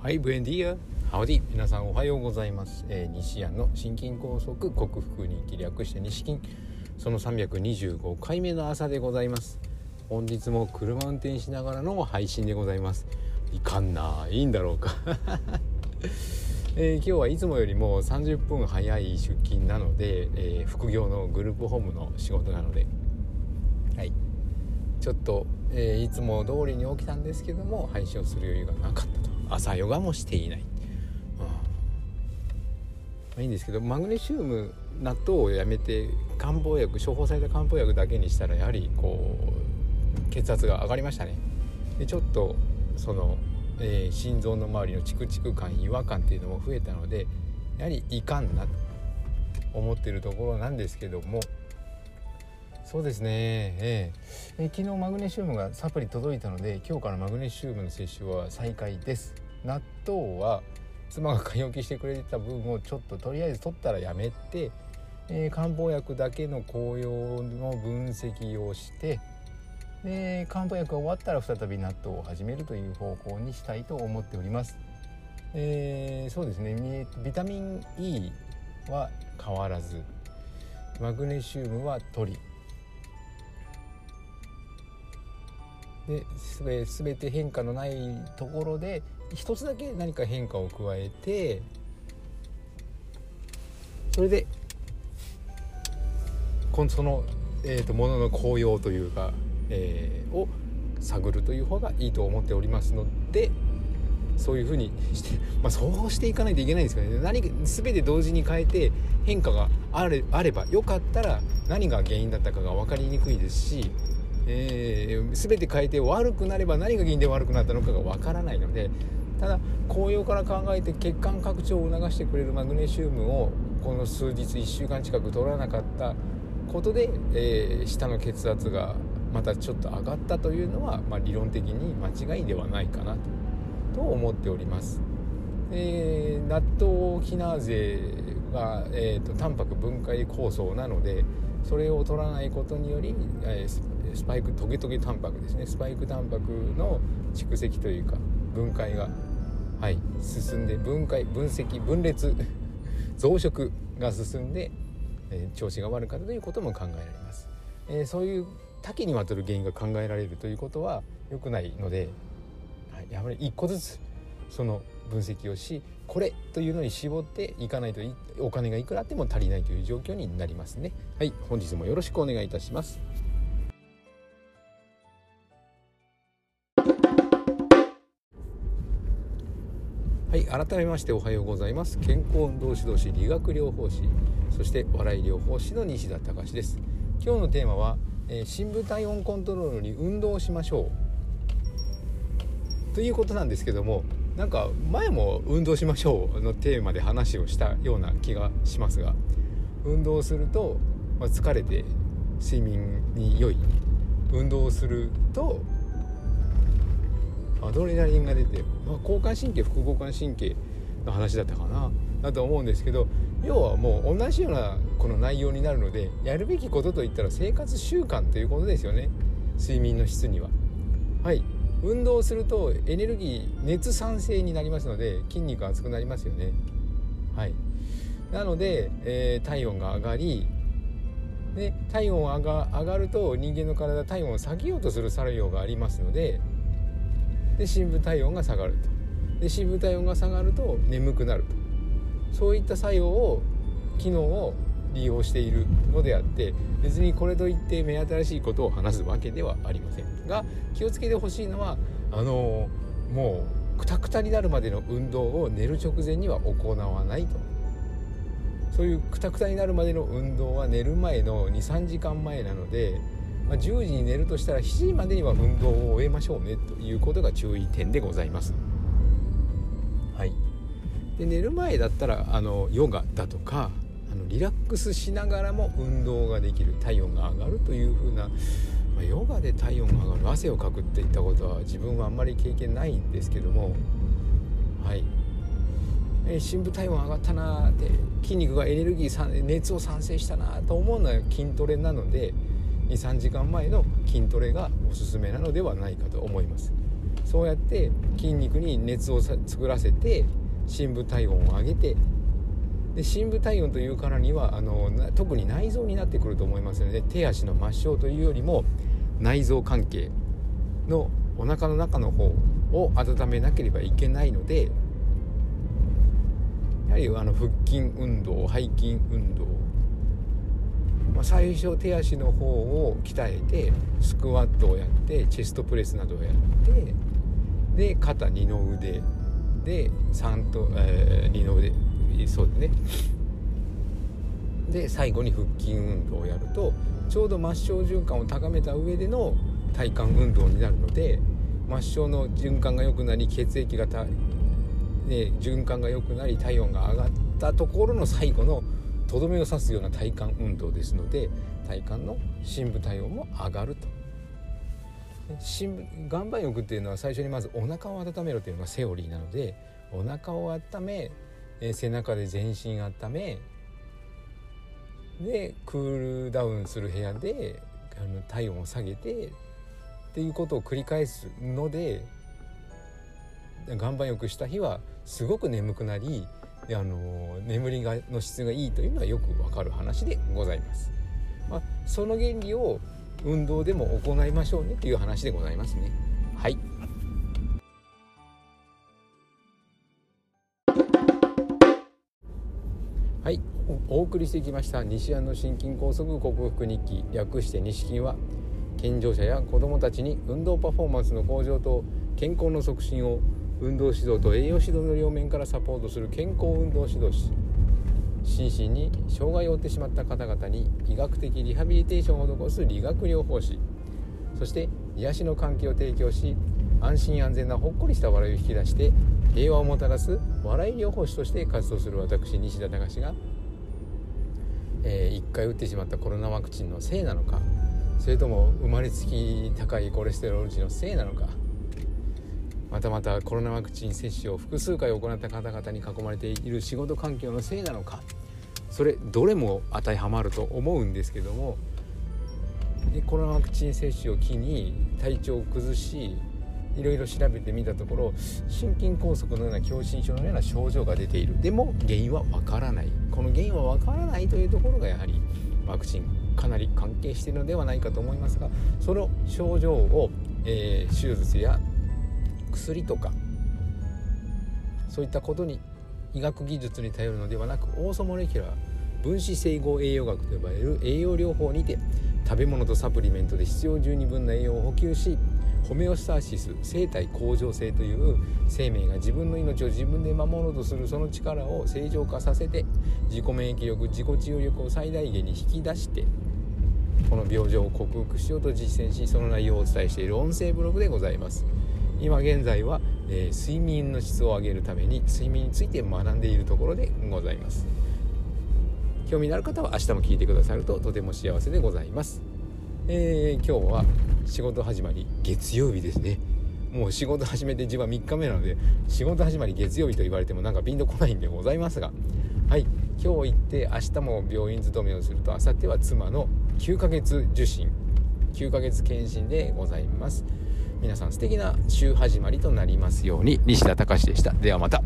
はい、ブエンディア。ハウディ。皆さんおはようございます。えー、西安の心筋梗塞克服に気略して西筋。その325回目の朝でございます。本日も車運転しながらの配信でございます。いかんな。いいんだろうか。えー、今日はいつもよりも30分早い出勤なので、えー、副業のグループホームの仕事なので、はい。ちょっと、えー、いつも通りに起きたんですけども配信をする余裕がなかったと朝ヨガもしていない、うん。ま、いいんですけどマグネシウム納豆をやめて漢方薬処方された漢方薬だけにしたらやはりこう血圧が上がりましたね。でちょっとその、えー、心臓の周りのチクチク感違和感っていうのも増えたのでやはりいかんなと思ってるところなんですけどもそうですね、ええ。え昨日マグネシウムがサプリ届いたので今日からマグネシウムの摂取は再開です。納豆は妻が買い置きしてくれてた分をちょっととりあえず取ったらやめて、えー、漢方薬だけの紅葉の分析をしてで漢方薬が終わったら再び納豆を始めるという方向にしたいと思っております。えー、そうですね。ビタミン E は変わらずマグネシウムは取り。で全て変化のないところで一つだけ何か変化を加えてそれでその、えーと、ものの効用というか、えー、を探るという方がいいと思っておりますのでそういうふうにして、まあ、そうしていかないといけないんですけどね。何全て同時に変えて変化があれあればよかったら何が原因だったかが分かりにくいですしえー、全て変えて悪くなれば何が原因で悪くなったのかがわからないのでただ紅葉から考えて血管拡張を促してくれるマグネシウムをこの数日1週間近く取らなかったことで、えー、下の血圧がまたちょっと上がったというのは、まあ、理論的に間違いではないかなとと思っております。えー、納豆キナーゼが、えーと、タンパク分解酵素なのでそれを取らないことにより、えースパイクトゲトゲタンパクですね。スパイクタンパクの蓄積というか分解が、はい、進んで分解分析分裂 増殖が進んで、えー、調子が悪かったということも考えられます、えー、そういう多岐にわたる原因が考えられるということは良くないので、はい、やはり一個ずつその分析をしこれというのに絞っていかないとお金がいくらあっても足りないという状況になりますね。はい本日もよろしくお願いいたします。はい改めましておはようございます。健康運動指導士理学療法士そして笑い療法士の西田隆です。今日のテーマは、えー、深部体温コントロールに運動しましょう。ということなんですけどもなんか前も運動しましょうのテーマで話をしたような気がしますが運動すると、まあ、疲れて睡眠に良い。運動するとアドレナリンが出て、まあ、交感神経副交感神経の話だったかなだと思うんですけど要はもう同じようなこの内容になるのでやるべきことといったら生活習慣ということですよね睡眠の質には。はい運動するとエネルギー熱産生になりますので筋肉熱くなりますよね。はいなので、えー、体温が上がりで体温が上がると人間の体体温を下げようとする作用がありますのでで深部体温が下がると。で深部体温が下がると眠くなると。そういった作用を機能を利用しているのであって別にこれといって目新しいことを話すわけではありませんが気をつけてほしいのはあのもうくたくたになるまでの運動を寝る直前には行わないと。そういうくたくたになるまでの運動は寝る前の23時間前なのでまあ、10時に寝るとしたら7時までには運動を終えましょうねということが注意点でございます。はい、で寝る前だったらあのヨガだとかあのリラックスしながらも運動ができる体温が上がるというふうな、まあ、ヨガで体温が上がる汗をかくっていったことは自分はあんまり経験ないんですけどもはいえ深部体温上がったなって筋肉がエネルギー熱を産生したなと思うのは筋トレなので23時間前の筋トレがおすすめなのではないかと思います。そうやって筋肉に熱を作らせて深部体温を上げてで深部体温というからにはあの特に内臓になってくると思いますので手足の末梢というよりも内臓関係のお腹の中の方を温めなければいけないのでやはりあの腹筋運動背筋運動、ま、最初手足の方を鍛えてスクワットをやってチェストプレスなどをやってで肩二の腕で3と、えー、二の腕。そうでね。で最後に腹筋運動をやるとちょうど末梢循環を高めた上での体幹運動になるので末梢の循環が良くなり血液がた、ね、循環が良くなり体温が上がったところの最後のとどめを刺すような体幹運動ですので体幹の深部体温も上がると深部。岩盤浴っていうのは最初にまずお腹を温めろというのがセオリーなのでお腹を温め背中で全身温めでクールダウンする部屋で体温を下げてっていうことを繰り返すので岩盤浴した日はすごく眠くなりあの眠りがの質がいいというのはよくわかる話でございます。まあ、その原理を運動でも行いましょうねという話でございますね。はい。はい、お送りしてきました西安の心筋梗塞克服日記略して西筋は健常者や子どもたちに運動パフォーマンスの向上と健康の促進を運動指導と栄養指導の両面からサポートする健康運動指導士心身に障害を負ってしまった方々に医学的リハビリテーションを施す理学療法士そして癒しの関係を提供し安心安全なほっこりした笑いを引き出して平和をもたらす笑い療法士として活動する私西田隆が、えー、1回打ってしまったコロナワクチンのせいなのかそれとも生まれつき高いコレステロール値のせいなのかまたまたコロナワクチン接種を複数回行った方々に囲まれている仕事環境のせいなのかそれどれも当てはまると思うんですけどもでコロナワクチン接種を機に体調を崩しいろいろ調べてみたところ心筋梗塞のような狭心症のような症状が出ている。でも原因はわからない。この原因はわからないというところがやはりワクチンかなり関係しているのではないかと思いますがその症状を、えー、手術や薬とかそういったことに医学技術に頼るのではなくオーソモレキュラー分子整合栄養学と呼ばれる栄養療法にて食べ物とサプリメントで必要十二分な栄養を補給しホメオスターシス生体向上性という生命が自分の命を自分で守ろうとするその力を正常化させて自己免疫力自己治癒力を最大限に引き出してこの病状を克服しようと実践しその内容をお伝えしている音声ブログでございます。今現在は、えー、睡眠の質を上げるために睡眠について学んでいるところでございます。興味のある方は明日も聞いてくださるととても幸せでございます、えー、今日は仕事始まり月曜日ですね。もう仕事始めて自分は3日目なので仕事始まり月曜日と言われてもなんかピンとこないんでございますが。はい。今日行って明日も病院勤めをすると明後日は妻の9ヶ月受診。9ヶ月検診でございます。皆さん素敵な週始まりとなりますように。西田隆でした。ではまた。